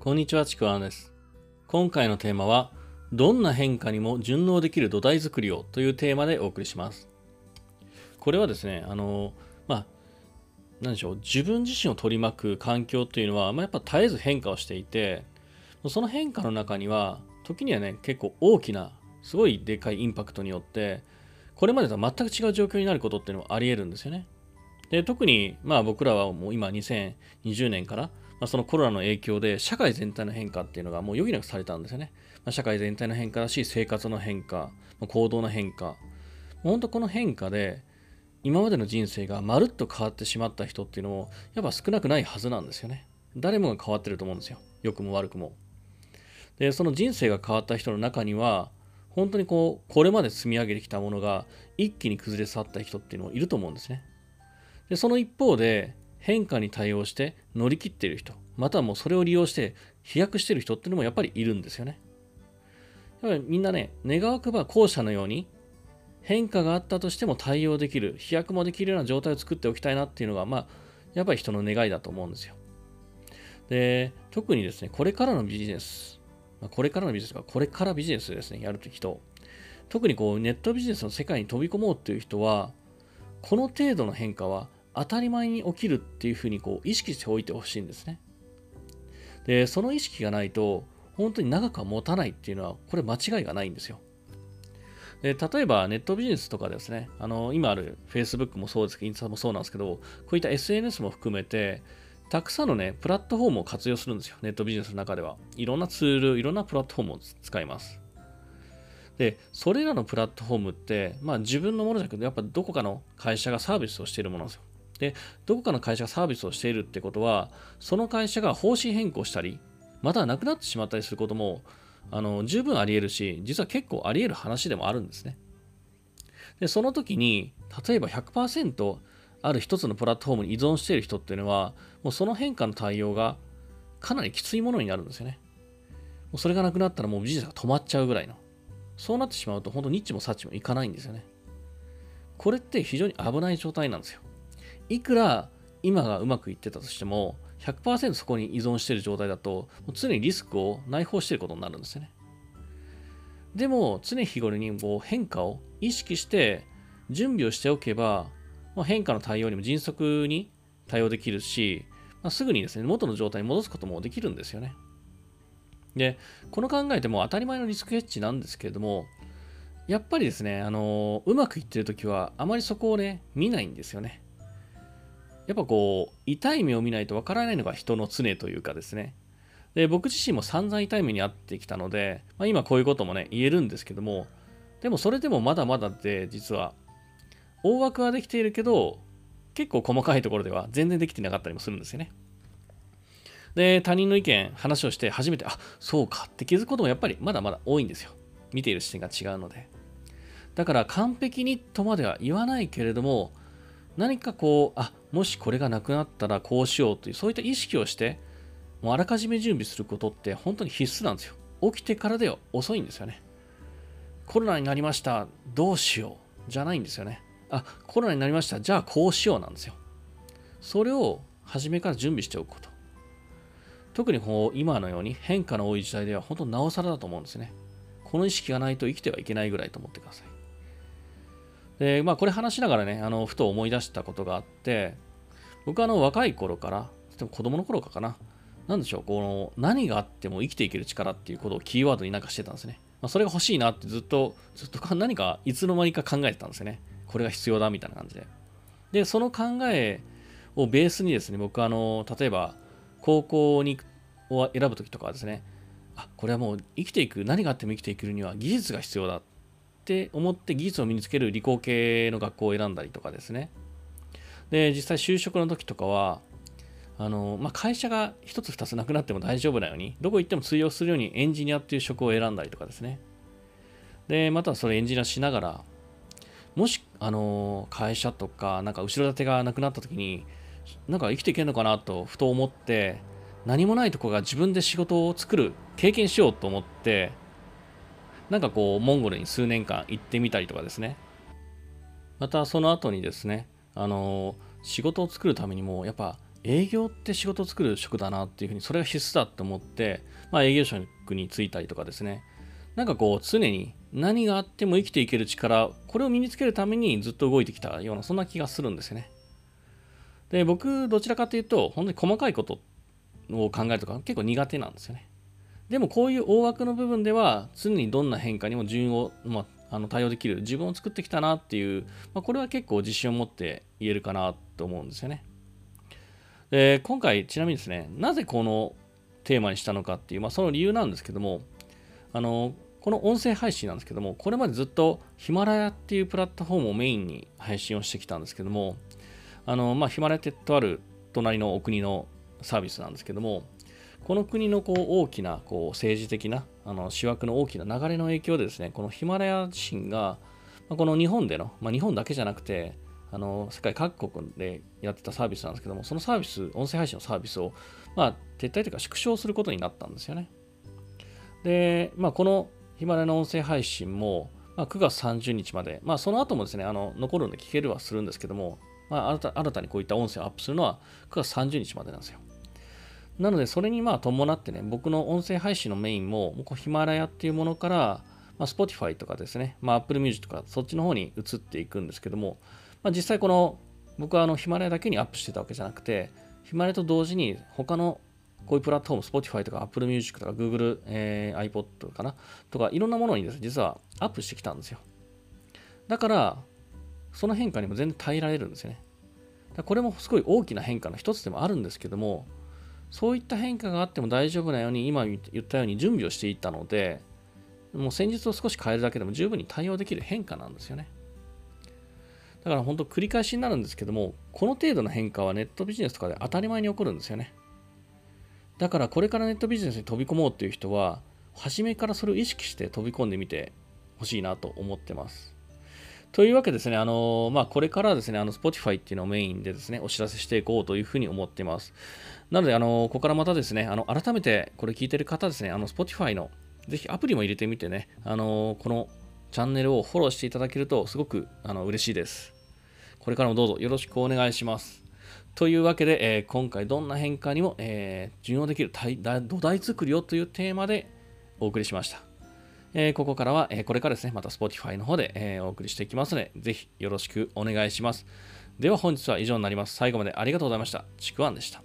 こんにちは、ちくわんです。今回のテーマは、どんな変化にも順応できる土台作りをというテーマでお送りします。これはですね、あの、まあ、何でしょう、自分自身を取り巻く環境というのは、まあ、やっぱ絶えず変化をしていて、その変化の中には、時にはね、結構大きな、すごいでかいインパクトによって、これまでとは全く違う状況になることっていうのはあり得るんですよね。で特に、まあ、僕らはもう今2020年から、まあ、そのコロナの影響で社会全体の変化っていうのがもう余儀なくされたんですよね。まあ、社会全体の変化だし生活の変化、まあ、行動の変化本当この変化で今までの人生がまるっと変わってしまった人っていうのもやっぱ少なくないはずなんですよね。誰もが変わってると思うんですよ。良くも悪くも。でその人生が変わった人の中には本当にこうこれまで積み上げてきたものが一気に崩れ去った人っていうのもいると思うんですね。でその一方で変化に対応して乗り切っている人またはもうそれを利用して飛躍している人っていうのもやっぱりいるんですよね。やっぱりみんなね願わくば後者のように変化があったとしても対応できる飛躍もできるような状態を作っておきたいなっていうのがまあやっぱり人の願いだと思うんですよ。で特にですねこれからのビジネスこれからのビジネスがこれからビジネスですねやるとき人。特にこうネットビジネスの世界に飛び込もうっていう人はこの程度の変化は当たり前に起きるっていうふうにこう意識しておいてほしいんですね。で、その意識がないと、本当に長くは持たないっていうのは、これ間違いがないんですよ。で例えばネットビジネスとかですね、あの今ある Facebook もそうですけど、インスタもそうなんですけど、こういった SNS も含めて、たくさんのね、プラットフォームを活用するんですよ、ネットビジネスの中では。いろんなツール、いろんなプラットフォームを使います。で、それらのプラットフォームって、まあ自分のものじゃなくて、やっぱどこかの会社がサービスをしているものなんですよ。で、どこかの会社がサービスをしているってことは、その会社が方針変更したり、またはなくなってしまったりすることも、あの、十分あり得るし、実は結構あり得る話でもあるんですね。で、その時に、例えば100%ある一つのプラットフォームに依存している人っていうのは、もうその変化の対応がかなりきついものになるんですよね。もうそれがなくなったらもうビジネスが止まっちゃうぐらいの。そうなってしまうと、本当ニッチもサッチもいかないんですよね。これって非常に危ない状態なんですよ。いくら今がうまくいってたとしても、100%そこに依存している状態だと、常にリスクを内包していることになるんですよね。でも、常日頃にこう変化を意識して準備をしておけば、ま、変化の対応にも迅速に対応できるし、まあ、すぐにですね、元の状態に戻すこともできるんですよね。で、この考えっても当たり前のリスクヘッジなんですけれども、やっぱりですね、あのうまくいってるときは、あまりそこをね、見ないんですよね。やっぱこう、痛い目を見ないとわからないのが人の常というかですね。で、僕自身も散々痛い目に遭ってきたので、まあ、今こういうこともね、言えるんですけども、でもそれでもまだまだで、実は、大枠はできているけど、結構細かいところでは全然できてなかったりもするんですよね。で、他人の意見、話をして初めて、あ、そうかって気づくこともやっぱりまだまだ多いんですよ。見ている視点が違うので。だから完璧にとまでは言わないけれども、何かこう、あ、もしこれがなくなったらこうしようという、そういった意識をして、もうあらかじめ準備することって本当に必須なんですよ。起きてからでは遅いんですよね。コロナになりました、どうしようじゃないんですよね。あ、コロナになりました、じゃあこうしようなんですよ。それを初めから準備しておくこと。特にこう今のように変化の多い時代では本当なおさらだと思うんですね。この意識がないと生きてはいけないぐらいと思ってください。で、まあこれ話しながらね、あのふと思い出したことがあって、僕はあの若い頃から、でも子供の頃かかな、なんでしょう、この何があっても生きていける力っていうことをキーワードになんかしてたんですね。まあ、それが欲しいなってずっと、ずっと何かいつの間にか考えてたんですよね。これが必要だみたいな感じで。で、その考えをベースにですね、僕はあの、例えば高校にを選ぶときとかはですね、あ、これはもう生きていく、何があっても生きていくには技術が必要だって思って技術を身につける理工系の学校を選んだりとかですね。で、実際就職の時とかは、あの、まあ、会社が1つ2つなくなっても大丈夫なように、どこ行っても通用するようにエンジニアっていう職を選んだりとかですね。で、またそれエンジニアしながら、もし、あの、会社とか、なんか後ろ盾がなくなった時に、なんか生きていけるのかなとふと思って、何もないとこが自分で仕事を作る、経験しようと思って、なんかこう、モンゴルに数年間行ってみたりとかですね。またその後にですね、あの仕事を作るためにも、やっぱ営業って仕事を作る職だなっていうふうに、それが必須だって思って、まあ、営業職に就いたりとかですね、なんかこう、常に何があっても生きていける力、これを身につけるためにずっと動いてきたような、そんな気がするんですよね。で、僕、どちらかというと、本当に細かいことを考えるとか結構苦手なんですよね。でもこういう大枠の部分では常にどんな変化にも順を、まあ、あの対応できる自分を作ってきたなっていう、まあ、これは結構自信を持って言えるかなと思うんですよね。で今回ちなみにですねなぜこのテーマにしたのかっていう、まあ、その理由なんですけどもあのこの音声配信なんですけどもこれまでずっとヒマラヤっていうプラットフォームをメインに配信をしてきたんですけどもあの、まあ、ヒマラヤってとある隣のお国のサービスなんですけどもこの国のこう大きなこう政治的なあの主枠の大きな流れの影響でですね、このヒマラヤ自身が、まあ、この日本での、まあ、日本だけじゃなくて、あの世界各国でやってたサービスなんですけども、そのサービス、音声配信のサービスを、まあ、撤退というか縮小することになったんですよね。で、まあ、このヒマラヤの音声配信も、まあ、9月30日まで、まあ、その後もですね、あの残るんで聞けるはするんですけども、まあ、新たにこういった音声をアップするのは9月30日までなんですよ。なので、それにまあ伴ってね、僕の音声配信のメインも、こうヒマラヤっていうものから、まあ、Spotify とかですね、まあ、Apple Music とか、そっちの方に移っていくんですけども、まあ、実際この、僕はあのヒマラヤだけにアップしてたわけじゃなくて、ヒマラヤと同時に他のこういうプラットフォーム、Spotify とか Apple Music とか Google、えー、iPod かなとか、いろんなものにですね、実はアップしてきたんですよ。だから、その変化にも全然耐えられるんですよね。これもすごい大きな変化の一つでもあるんですけども、そういった変化があっても大丈夫なように、今言ったように準備をしていたので、もう戦術を少し変えるだけでも十分に対応できる変化なんですよね。だから本当繰り返しになるんですけども、この程度の変化はネットビジネスとかで当たり前に起こるんですよね。だからこれからネットビジネスに飛び込もうっていう人は、初めからそれを意識して飛び込んでみてほしいなと思ってます。というわけですね、あのまあ、これからですね、あの Spotify っていうのをメインでですね、お知らせしていこうというふうに思っています。なので、あのここからまたですね、あの改めてこれ聞いてる方ですね、あの Spotify のぜひアプリも入れてみてね、あのこのチャンネルをフォローしていただけるとすごくあの嬉しいです。これからもどうぞよろしくお願いします。というわけで、えー、今回どんな変化にも、えー、順応できる土台作りをというテーマでお送りしました。えー、ここからは、えー、これからですね、また Spotify の方で、えー、お送りしていきますので、ぜひよろしくお願いします。では本日は以上になります。最後までありがとうございました。ちくわんでした。